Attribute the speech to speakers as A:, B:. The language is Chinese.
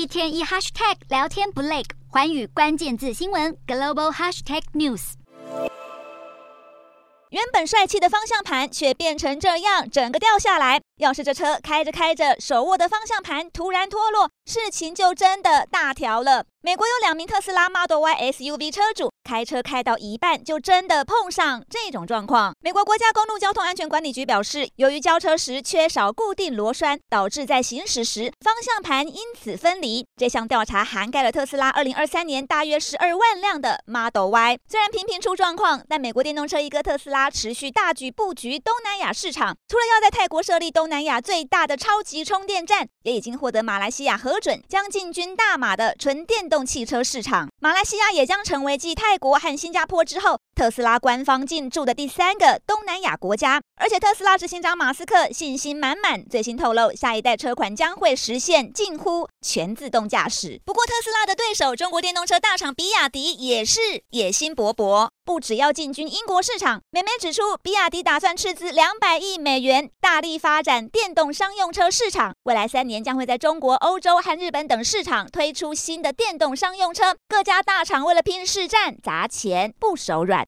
A: 一天一 hashtag 聊天不累，环宇关键字新闻 global hashtag news。
B: 原本帅气的方向盘却变成这样，整个掉下来。要是这车开着开着，手握的方向盘突然脱落，事情就真的大条了。美国有两名特斯拉 Model Y SUV 车主开车开到一半，就真的碰上这种状况。美国国家公路交通安全管理局表示，由于交车时缺少固定螺栓，导致在行驶时方向盘因此分离。这项调查涵盖了特斯拉2023年大约12万辆的 Model Y。虽然频频出状况，但美国电动车一哥特斯拉持续大举布局东南亚市场，除了要在泰国设立东南亚最大的超级充电站，也已经获得马来西亚核准，将进军大马的纯电动汽车市场。马来西亚也将成为继泰国和新加坡之后，特斯拉官方进驻的第三个东南亚国家。而且特斯拉执行长马斯克信心满满，最新透露，下一代车款将会实现近乎全自动驾驶。不过，特斯拉的对手中国电动车大厂比亚迪也是野心勃勃。不只要进军英国市场，美媒指出，比亚迪打算斥资两百亿美元，大力发展电动商用车市场。未来三年将会在中国、欧洲和日本等市场推出新的电动商用车。各家大厂为了拼市占，砸钱不手软。